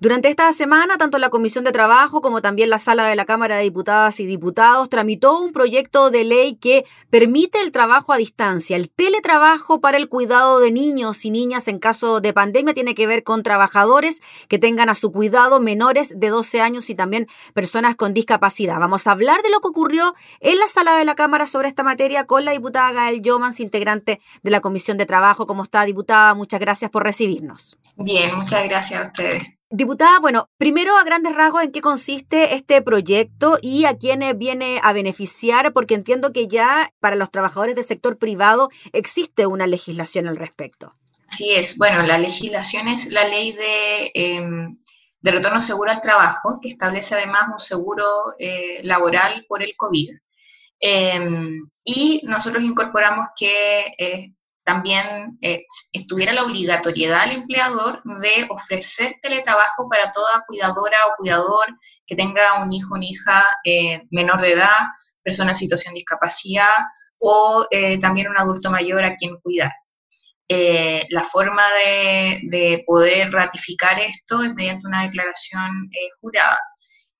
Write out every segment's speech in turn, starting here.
Durante esta semana, tanto la Comisión de Trabajo como también la Sala de la Cámara de Diputadas y Diputados tramitó un proyecto de ley que permite el trabajo a distancia. El teletrabajo para el cuidado de niños y niñas en caso de pandemia tiene que ver con trabajadores que tengan a su cuidado menores de 12 años y también personas con discapacidad. Vamos a hablar de lo que ocurrió en la Sala de la Cámara sobre esta materia con la diputada Gael Yomans, integrante de la Comisión de Trabajo. ¿Cómo está, diputada? Muchas gracias por recibirnos. Bien, muchas gracias a ustedes. Diputada, bueno, primero a grandes rasgos en qué consiste este proyecto y a quiénes viene a beneficiar, porque entiendo que ya para los trabajadores del sector privado existe una legislación al respecto. Así es, bueno, la legislación es la ley de, em, de retorno seguro al trabajo, que establece además un seguro eh, laboral por el COVID. Em, y nosotros incorporamos que eh, también eh, estuviera la obligatoriedad al empleador de ofrecer teletrabajo para toda cuidadora o cuidador que tenga un hijo o una hija eh, menor de edad, persona en situación de discapacidad o eh, también un adulto mayor a quien cuidar. la forma de, de, poder ratificar esto es mediante una declaración jurada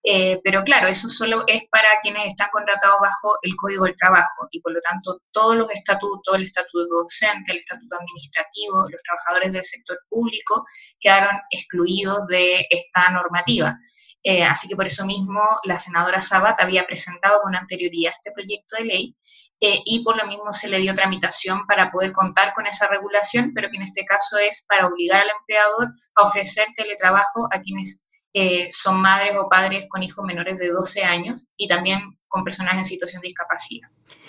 eh, pero claro, eso solo es para quienes están contratados bajo el Código del Trabajo y por lo tanto todos los estatutos, el estatuto docente, el estatuto administrativo, los trabajadores del sector público quedaron excluidos de esta normativa. Eh, así que por eso mismo la senadora Sabat había presentado con anterioridad este proyecto de ley eh, y por lo mismo se le dio tramitación para poder contar con esa regulación, pero que en este caso es para obligar al empleador a ofrecer teletrabajo a quienes eh, son madres o padres con hijos menores de 12 años y también con personas en situación de discapacidad.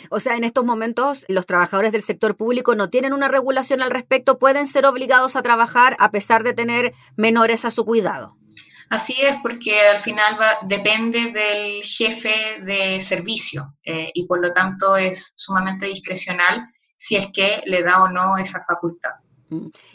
O sea, en estos momentos los trabajadores del sector público no tienen una regulación al respecto, pueden ser obligados a trabajar a pesar de tener menores a su cuidado. Así es, porque al final va, depende del jefe de servicio eh, y por lo tanto es sumamente discrecional si es que le da o no esa facultad.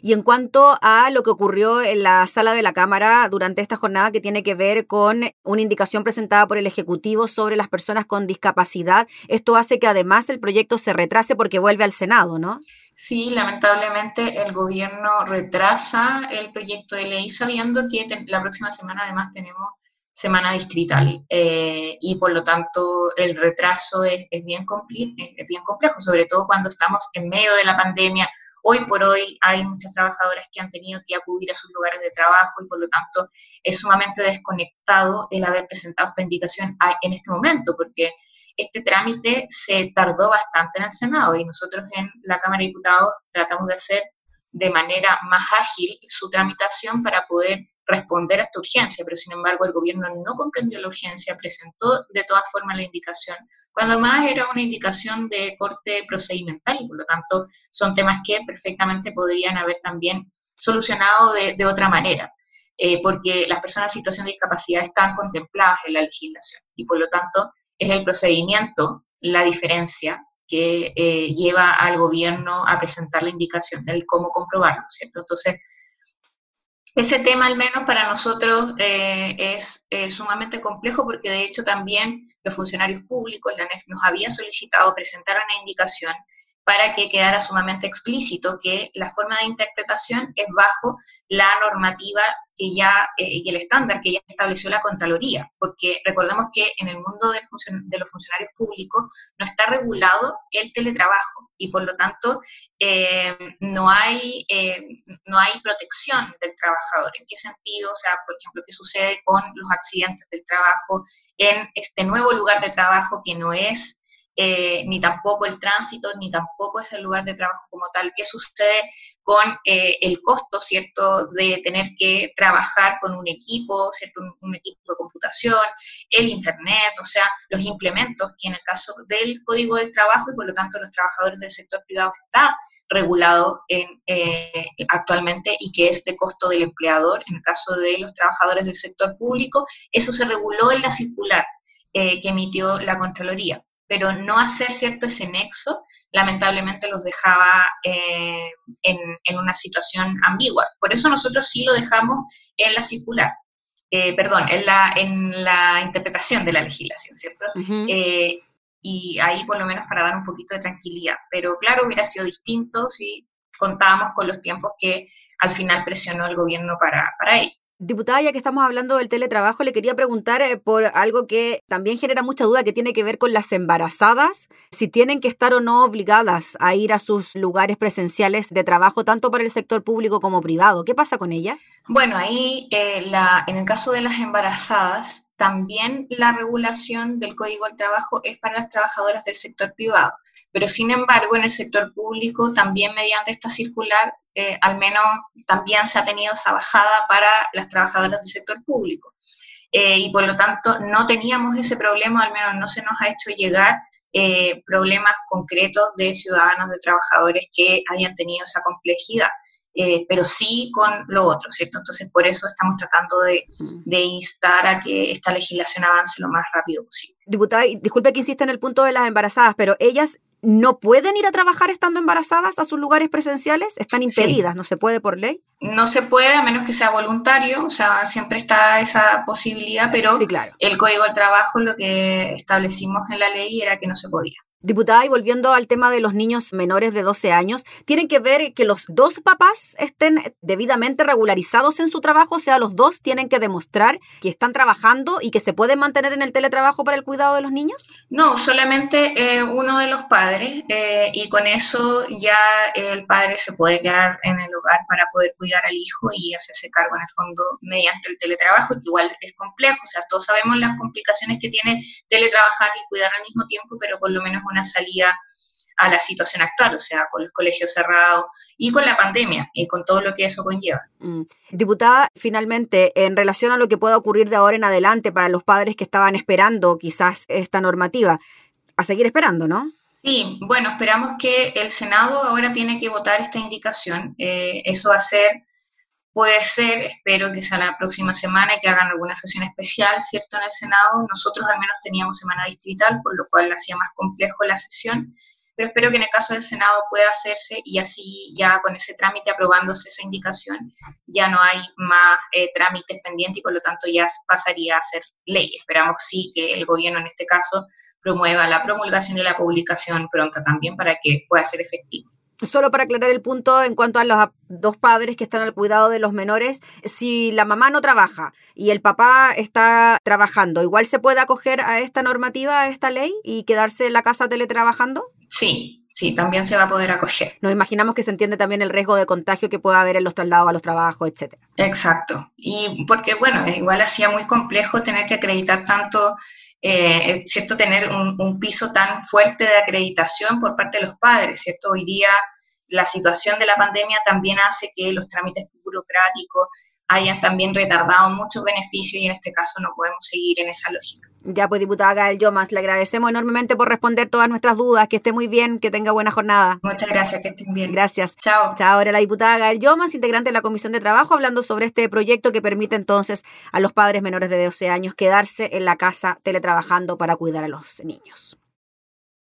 Y en cuanto a lo que ocurrió en la sala de la Cámara durante esta jornada que tiene que ver con una indicación presentada por el Ejecutivo sobre las personas con discapacidad, esto hace que además el proyecto se retrase porque vuelve al Senado, ¿no? Sí, lamentablemente el gobierno retrasa el proyecto de ley sabiendo que la próxima semana además tenemos semana distrital eh, y por lo tanto el retraso es, bien es bien complejo, sobre todo cuando estamos en medio de la pandemia Hoy por hoy hay muchas trabajadoras que han tenido que acudir a sus lugares de trabajo y por lo tanto es sumamente desconectado el haber presentado esta indicación en este momento, porque este trámite se tardó bastante en el Senado y nosotros en la Cámara de Diputados tratamos de hacer de manera más ágil su tramitación para poder responder a esta urgencia, pero sin embargo el gobierno no comprendió la urgencia, presentó de todas formas la indicación, cuando más era una indicación de corte procedimental y por lo tanto son temas que perfectamente podrían haber también solucionado de, otra manera, eh, porque las personas en situación de discapacidad están contempladas en la legislación y por lo tanto es el procedimiento la diferencia que eh, lleva al gobierno a presentar la indicación del cómo comprobarlo, ¿cierto? Entonces, ese tema al menos para nosotros eh, es sumamente complejo porque de hecho también los funcionarios públicos, la NEF, nos había solicitado presentar una indicación para que quedara sumamente explícito que la forma de interpretación es bajo la normativa que ya, eh, y el estándar que ya estableció la Contraloría, porque recordemos que en el mundo de, los funcionarios públicos no está regulado el teletrabajo y por lo tanto eh, no, hay, eh, no hay protección del trabajador. ¿En qué sentido? O sea, por ejemplo, ¿qué sucede con los accidentes del trabajo en este nuevo lugar de trabajo que no es eh, ni tampoco el tránsito, ni tampoco es el lugar de trabajo como tal. ¿Qué sucede con eh, el costo, cierto, de tener que trabajar con un equipo, cierto, un, equipo de computación, el Internet, o sea, los implementos que en el caso del Código del Trabajo y por lo tanto los trabajadores del sector privado está regulado en, eh, actualmente y que es de costo del empleador. En el caso de los trabajadores del sector público, eso se reguló en la circular que emitió la Contraloría pero no hacer cierto ese nexo, lamentablemente los dejaba eh, en, una situación ambigua. Por eso nosotros sí lo dejamos en la circular, eh, perdón, en la, en la interpretación de la legislación, ¿cierto? Eh, y ahí por lo menos para dar un poquito de tranquilidad. Pero claro, hubiera sido distinto si contábamos con los tiempos que al final presionó el gobierno para, para ello. Diputada, ya que estamos hablando del teletrabajo, le quería preguntar eh, por algo que también genera mucha duda, que tiene que ver con las embarazadas, si tienen que estar o no obligadas a ir a sus lugares presenciales de trabajo, tanto para el sector público como privado. ¿Qué pasa con ellas? Bueno, ahí eh, la, en el caso de las embarazadas, también la regulación del Código del Trabajo es para las trabajadoras del sector privado, pero sin embargo en el sector público también mediante esta circular eh, al menos también se ha tenido esa bajada para las trabajadoras del sector público. Eh, y por lo tanto no teníamos ese problema, al menos no se nos ha hecho llegar eh, problemas concretos de ciudadanos, de trabajadores que hayan tenido esa complejidad. pero sí con lo otro, ¿cierto? Entonces, por eso estamos tratando de, mm. de, instar a que esta legislación avance lo más rápido posible. Diputada, disculpe que insista en el punto de las embarazadas, pero ellas no pueden ir a trabajar estando embarazadas a sus lugares presenciales, están impedidas, no se puede por ley. No se puede a menos que sea voluntario, o sea, siempre está esa posibilidad, pero el Código del Trabajo lo que establecimos en la ley era que no se podía. Diputada, y volviendo al tema de los niños menores de 12 años, ¿tienen que ver que los dos papás estén debidamente regularizados en su trabajo? O sea, los dos tienen que demostrar que están trabajando y que se pueden mantener en el teletrabajo para el cuidado de los niños? No, solamente eh, uno de los padres eh, y con eso ya el padre se puede quedar en el hogar para poder cuidar al hijo y hacerse cargo en el fondo mediante el teletrabajo, que igual es complejo, o sea, todos sabemos las complicaciones que tiene teletrabajar y cuidar al mismo tiempo, pero por lo menos salida a la situación actual, o sea, con los colegios cerrados y con la pandemia y con todo lo que eso conlleva. Mm. Diputada, finalmente, en relación a lo que pueda ocurrir de ahora en adelante para los padres que estaban esperando quizás esta normativa, a seguir esperando, ¿no? Sí, bueno, esperamos que el Senado ahora tiene que votar esta indicación. Eh, eso va a ser Puede ser, espero que sea la próxima semana que hagan alguna sesión especial, ¿cierto? En el Senado. Nosotros al menos teníamos semana distrital, por lo cual hacía más complejo la sesión, pero espero que en el caso del Senado pueda hacerse y así ya con ese trámite aprobándose esa indicación, ya no hay más eh, trámites pendientes y por lo tanto ya pasaría a ser ley. Esperamos sí que el gobierno en este caso promueva la promulgación y la publicación pronta también para que pueda ser efectivo. Solo para aclarar el punto en cuanto a los dos padres que están al cuidado de los menores, si la mamá no trabaja y el papá está trabajando, ¿igual se puede acoger a esta normativa, a esta ley y quedarse en la casa teletrabajando? Sí, sí, también se va a poder acoger. Nos imaginamos que se entiende también el riesgo de contagio que pueda haber en los traslados a los trabajos, etcétera. Exacto. Y porque, bueno, igual hacía muy complejo tener que acreditar tanto eh, ¿cierto? Tener un, un, piso tan fuerte de acreditación por parte de los padres, ¿cierto? Hoy día la situación de la pandemia también hace que los trámites burocráticos hayan también retardado muchos beneficios y en este caso no podemos seguir en esa lógica. Ya pues, diputada Gael Yomas, le agradecemos enormemente por responder todas nuestras dudas, que esté muy bien, que tenga buena jornada. Muchas gracias, que estén bien. Gracias. Chao. Chao, ahora la diputada Gael Yomas, integrante de la Comisión de Trabajo, hablando sobre este proyecto que permite entonces a los padres menores de 12 años quedarse en la casa teletrabajando para cuidar a los niños.